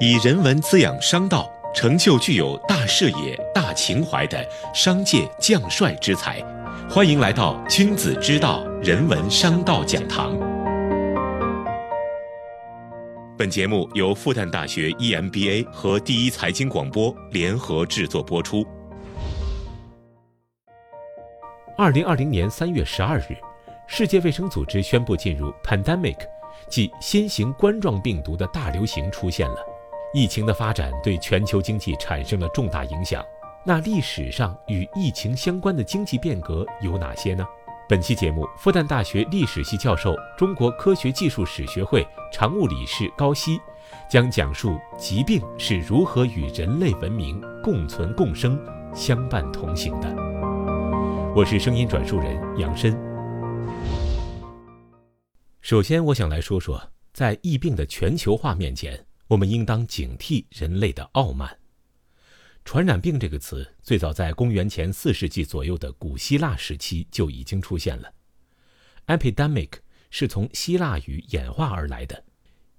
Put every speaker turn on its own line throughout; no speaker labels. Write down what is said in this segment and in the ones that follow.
以人文滋养商道，成就具有大视野、大情怀的商界将帅之才。欢迎来到君子之道人文商道讲堂。本节目由复旦大学 EMBA 和第一财经广播联合制作播出。
二零二零年三月十二日，世界卫生组织宣布进入 pandemic，即新型冠状病毒的大流行出现了。疫情的发展对全球经济产生了重大影响。那历史上与疫情相关的经济变革有哪些呢？本期节目，复旦大学历史系教授、中国科学技术史学会常务理事高希将讲述疾病是如何与人类文明共存共生、相伴同行的。我是声音转述人杨申。首先，我想来说说，在疫病的全球化面前。我们应当警惕人类的傲慢。传染病这个词最早在公元前四世纪左右的古希腊时期就已经出现了。epidemic 是从希腊语演化而来的。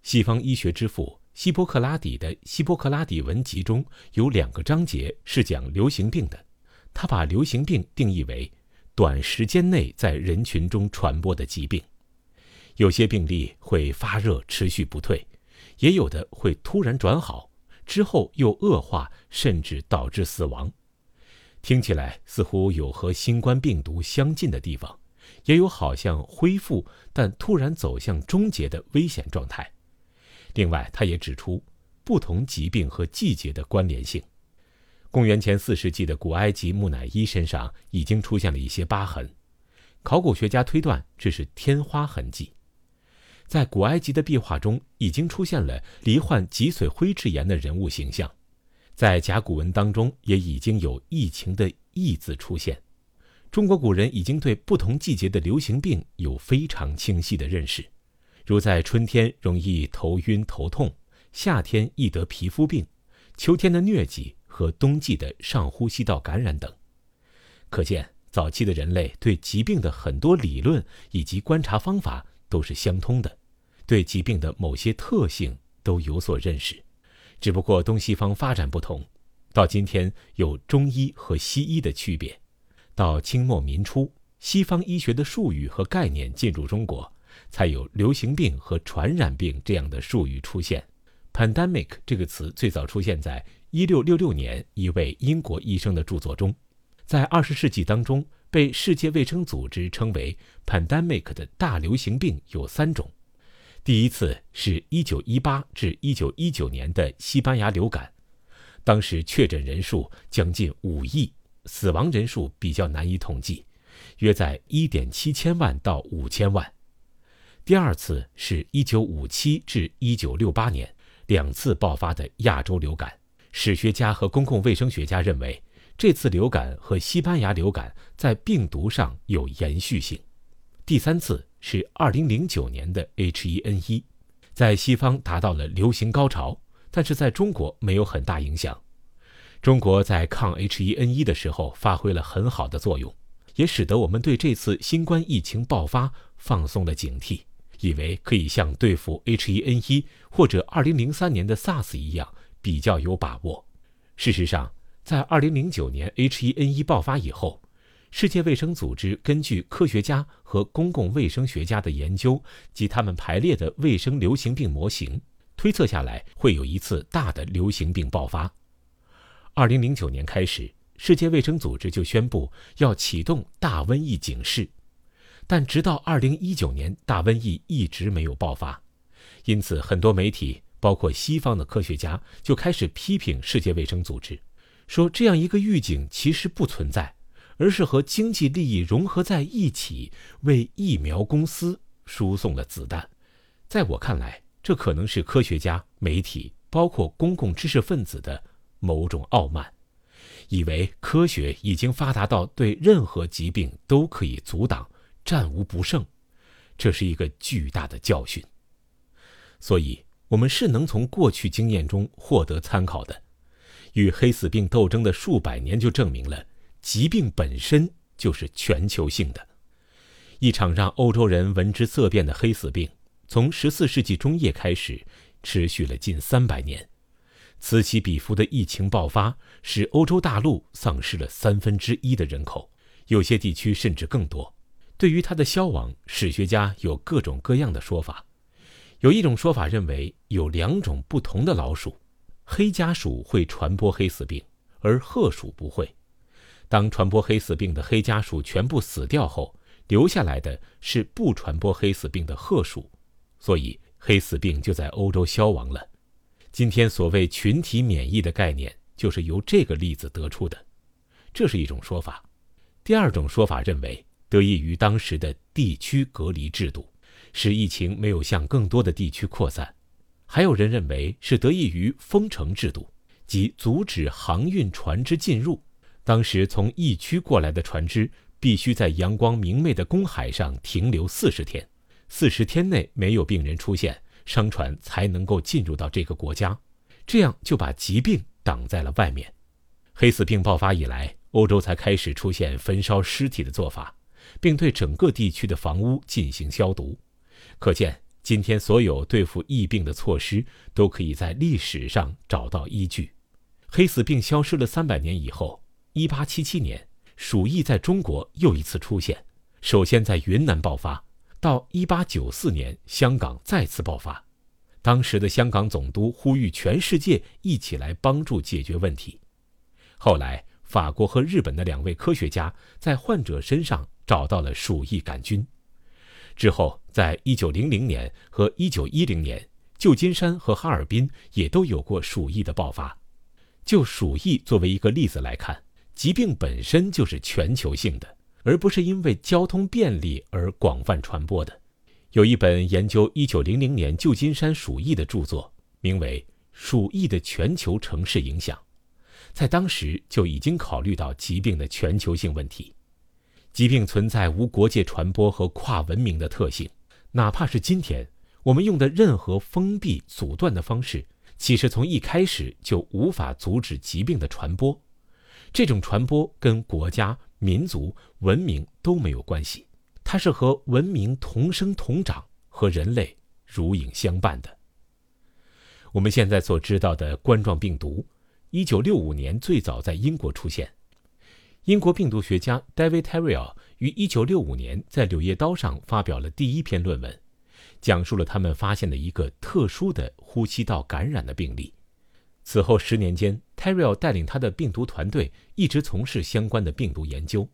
西方医学之父希波克拉底的《希波克拉底文集》中有两个章节是讲流行病的。他把流行病定义为短时间内在人群中传播的疾病。有些病例会发热持续不退。也有的会突然转好，之后又恶化，甚至导致死亡。听起来似乎有和新冠病毒相近的地方，也有好像恢复但突然走向终结的危险状态。另外，他也指出不同疾病和季节的关联性。公元前四世纪的古埃及木乃伊身上已经出现了一些疤痕，考古学家推断这是天花痕迹。在古埃及的壁画中，已经出现了罹患脊髓灰质炎的人物形象，在甲骨文当中也已经有疫情的“疫”字出现。中国古人已经对不同季节的流行病有非常清晰的认识，如在春天容易头晕头痛，夏天易得皮肤病，秋天的疟疾和冬季的上呼吸道感染等。可见，早期的人类对疾病的很多理论以及观察方法都是相通的。对疾病的某些特性都有所认识，只不过东西方发展不同，到今天有中医和西医的区别。到清末民初，西方医学的术语和概念进入中国，才有流行病和传染病这样的术语出现。pandemic 这个词最早出现在1666年一位英国医生的著作中，在20世纪当中，被世界卫生组织称为 pandemic 的大流行病有三种。第一次是一九一八至一九一九年的西班牙流感，当时确诊人数将近五亿，死亡人数比较难以统计，约在一点七千万到五千万。第二次是一九五七至一九六八年两次爆发的亚洲流感，史学家和公共卫生学家认为这次流感和西班牙流感在病毒上有延续性。第三次。是二零零九年的 H1N1，在西方达到了流行高潮，但是在中国没有很大影响。中国在抗 H1N1 的时候发挥了很好的作用，也使得我们对这次新冠疫情爆发放松了警惕，以为可以像对付 H1N1 或者二零零三年的 SARS 一样比较有把握。事实上，在二零零九年 H1N1 爆发以后。世界卫生组织根据科学家和公共卫生学家的研究及他们排列的卫生流行病模型，推测下来会有一次大的流行病爆发。二零零九年开始，世界卫生组织就宣布要启动大瘟疫警示，但直到二零一九年，大瘟疫一直没有爆发。因此，很多媒体，包括西方的科学家，就开始批评世界卫生组织，说这样一个预警其实不存在。而是和经济利益融合在一起，为疫苗公司输送了子弹。在我看来，这可能是科学家、媒体，包括公共知识分子的某种傲慢，以为科学已经发达到对任何疾病都可以阻挡、战无不胜。这是一个巨大的教训。所以，我们是能从过去经验中获得参考的。与黑死病斗争的数百年就证明了。疾病本身就是全球性的，一场让欧洲人闻之色变的黑死病，从十四世纪中叶开始，持续了近三百年，此起彼伏的疫情爆发，使欧洲大陆丧失了三分之一的人口，有些地区甚至更多。对于它的消亡，史学家有各种各样的说法。有一种说法认为，有两种不同的老鼠，黑家鼠会传播黑死病，而褐鼠不会。当传播黑死病的黑家鼠全部死掉后，留下来的是不传播黑死病的褐鼠，所以黑死病就在欧洲消亡了。今天所谓群体免疫的概念，就是由这个例子得出的，这是一种说法。第二种说法认为，得益于当时的地区隔离制度。使疫情没有向更多的地区扩散，还有人认为是得益于封城制度，即阻止航运船只进入。当时从疫区过来的船只必须在阳光明媚的公海上停留四十天，四十天内没有病人出现，商船才能够进入到这个国家，这样就把疾病挡在了外面。黑死病爆发以来，欧洲才开始出现焚烧尸体的做法，并对整个地区的房屋进行消毒。可见，今天所有对付疫病的措施都可以在历史上找到依据。黑死病消失了三百年以后，一八七七年，鼠疫在中国又一次出现，首先在云南爆发，到一八九四年，香港再次爆发。当时的香港总督呼吁全世界一起来帮助解决问题。后来，法国和日本的两位科学家在患者身上找到了鼠疫杆菌。之后，在一九零零年和一九一零年，旧金山和哈尔滨也都有过鼠疫的爆发。就鼠疫作为一个例子来看，疾病本身就是全球性的，而不是因为交通便利而广泛传播的。有一本研究一九零零年旧金山鼠疫的著作，名为《鼠疫的全球城市影响》，在当时就已经考虑到疾病的全球性问题。疾病存在无国界传播和跨文明的特性，哪怕是今天我们用的任何封闭阻断的方式，其实从一开始就无法阻止疾病的传播。这种传播跟国家、民族、文明都没有关系，它是和文明同生同长，和人类如影相伴的。我们现在所知道的冠状病毒，一九六五年最早在英国出现。英国病毒学家 David Terrell 于1965年在《柳叶刀》上发表了第一篇论文，讲述了他们发现的一个特殊的呼吸道感染的病例。此后十年间，Terry 带领他的病毒团队一直从事相关的病毒研究。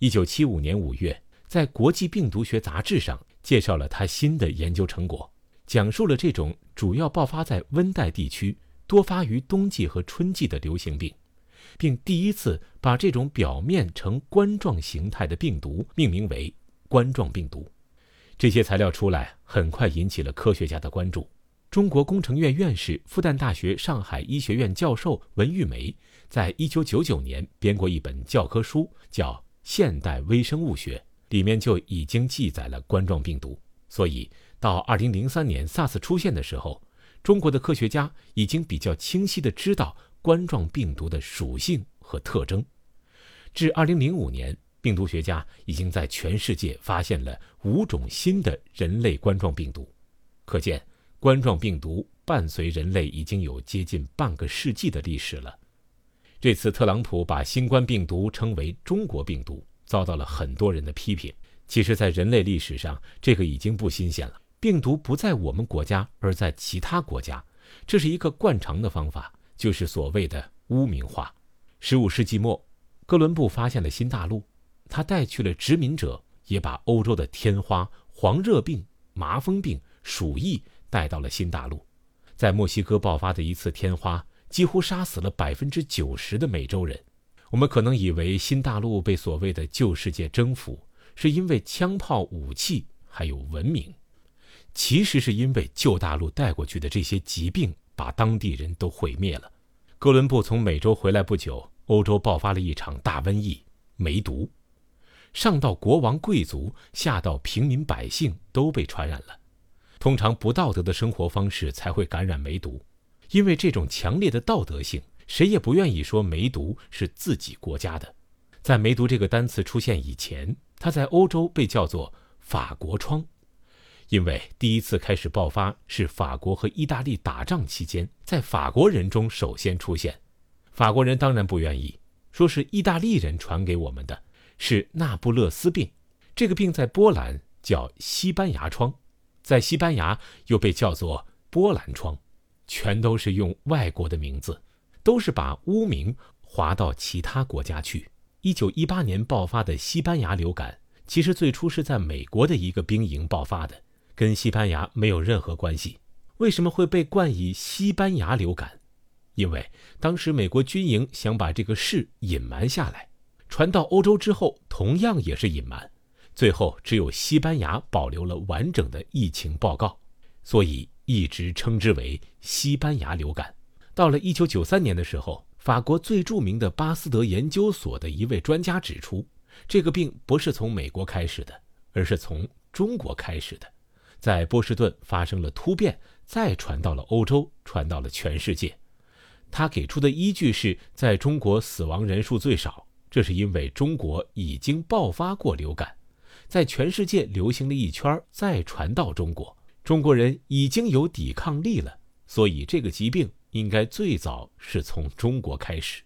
1975年5月，在《国际病毒学杂志》上介绍了他新的研究成果，讲述了这种主要爆发在温带地区、多发于冬季和春季的流行病。并第一次把这种表面呈冠状形态的病毒命名为冠状病毒。这些材料出来，很快引起了科学家的关注。中国工程院院士、复旦大学上海医学院教授文玉梅，在一九九九年编过一本教科书，叫《现代微生物学》，里面就已经记载了冠状病毒。所以到二零零三年 SARS 出现的时候，中国的科学家已经比较清晰地知道。冠状病毒的属性和特征，至二零零五年，病毒学家已经在全世界发现了五种新的人类冠状病毒，可见冠状病毒伴随人类已经有接近半个世纪的历史了。这次特朗普把新冠病毒称为“中国病毒”，遭到了很多人的批评。其实，在人类历史上，这个已经不新鲜了。病毒不在我们国家，而在其他国家，这是一个惯常的方法。就是所谓的污名化。十五世纪末，哥伦布发现了新大陆，他带去了殖民者，也把欧洲的天花、黄热病、麻风病、鼠疫带到了新大陆。在墨西哥爆发的一次天花，几乎杀死了百分之九十的美洲人。我们可能以为新大陆被所谓的旧世界征服，是因为枪炮、武器还有文明，其实是因为旧大陆带过去的这些疾病。把当地人都毁灭了。哥伦布从美洲回来不久，欧洲爆发了一场大瘟疫——梅毒，上到国王贵族，下到平民百姓都被传染了。通常不道德的生活方式才会感染梅毒，因为这种强烈的道德性，谁也不愿意说梅毒是自己国家的。在梅毒这个单词出现以前，它在欧洲被叫做法国疮。因为第一次开始爆发是法国和意大利打仗期间，在法国人中首先出现。法国人当然不愿意，说是意大利人传给我们的，是那不勒斯病。这个病在波兰叫西班牙疮，在西班牙又被叫做波兰疮，全都是用外国的名字，都是把污名划到其他国家去。一九一八年爆发的西班牙流感，其实最初是在美国的一个兵营爆发的，跟西班牙没有任何关系。为什么会被冠以西班牙流感？因为当时美国军营想把这个事隐瞒下来，传到欧洲之后，同样也是隐瞒。最后，只有西班牙保留了完整的疫情报告，所以一直称之为西班牙流感。到了1993年的时候，法国最著名的巴斯德研究所的一位专家指出，这个病不是从美国开始的，而是从中国开始的，在波士顿发生了突变，再传到了欧洲，传到了全世界。他给出的依据是在中国死亡人数最少，这是因为中国已经爆发过流感。在全世界流行了一圈，再传到中国，中国人已经有抵抗力了，所以这个疾病应该最早是从中国开始。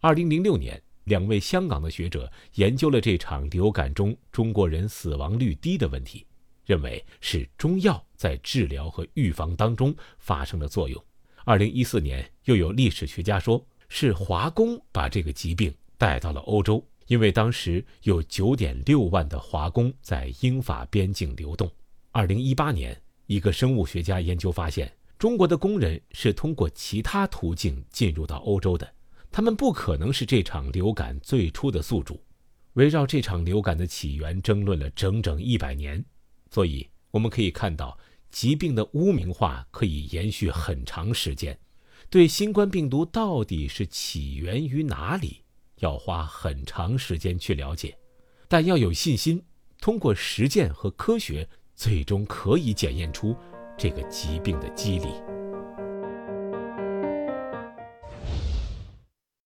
二零零六年，两位香港的学者研究了这场流感中中国人死亡率低的问题，认为是中药在治疗和预防当中发生了作用。二零一四年，又有历史学家说是华工把这个疾病带到了欧洲。因为当时有九点六万的华工在英法边境流动。二零一八年，一个生物学家研究发现，中国的工人是通过其他途径进入到欧洲的，他们不可能是这场流感最初的宿主。围绕这场流感的起源争论了整整一百年，所以我们可以看到，疾病的污名化可以延续很长时间。对新冠病毒到底是起源于哪里？要花很长时间去了解，但要有信心，通过实践和科学，最终可以检验出这个疾病的机理。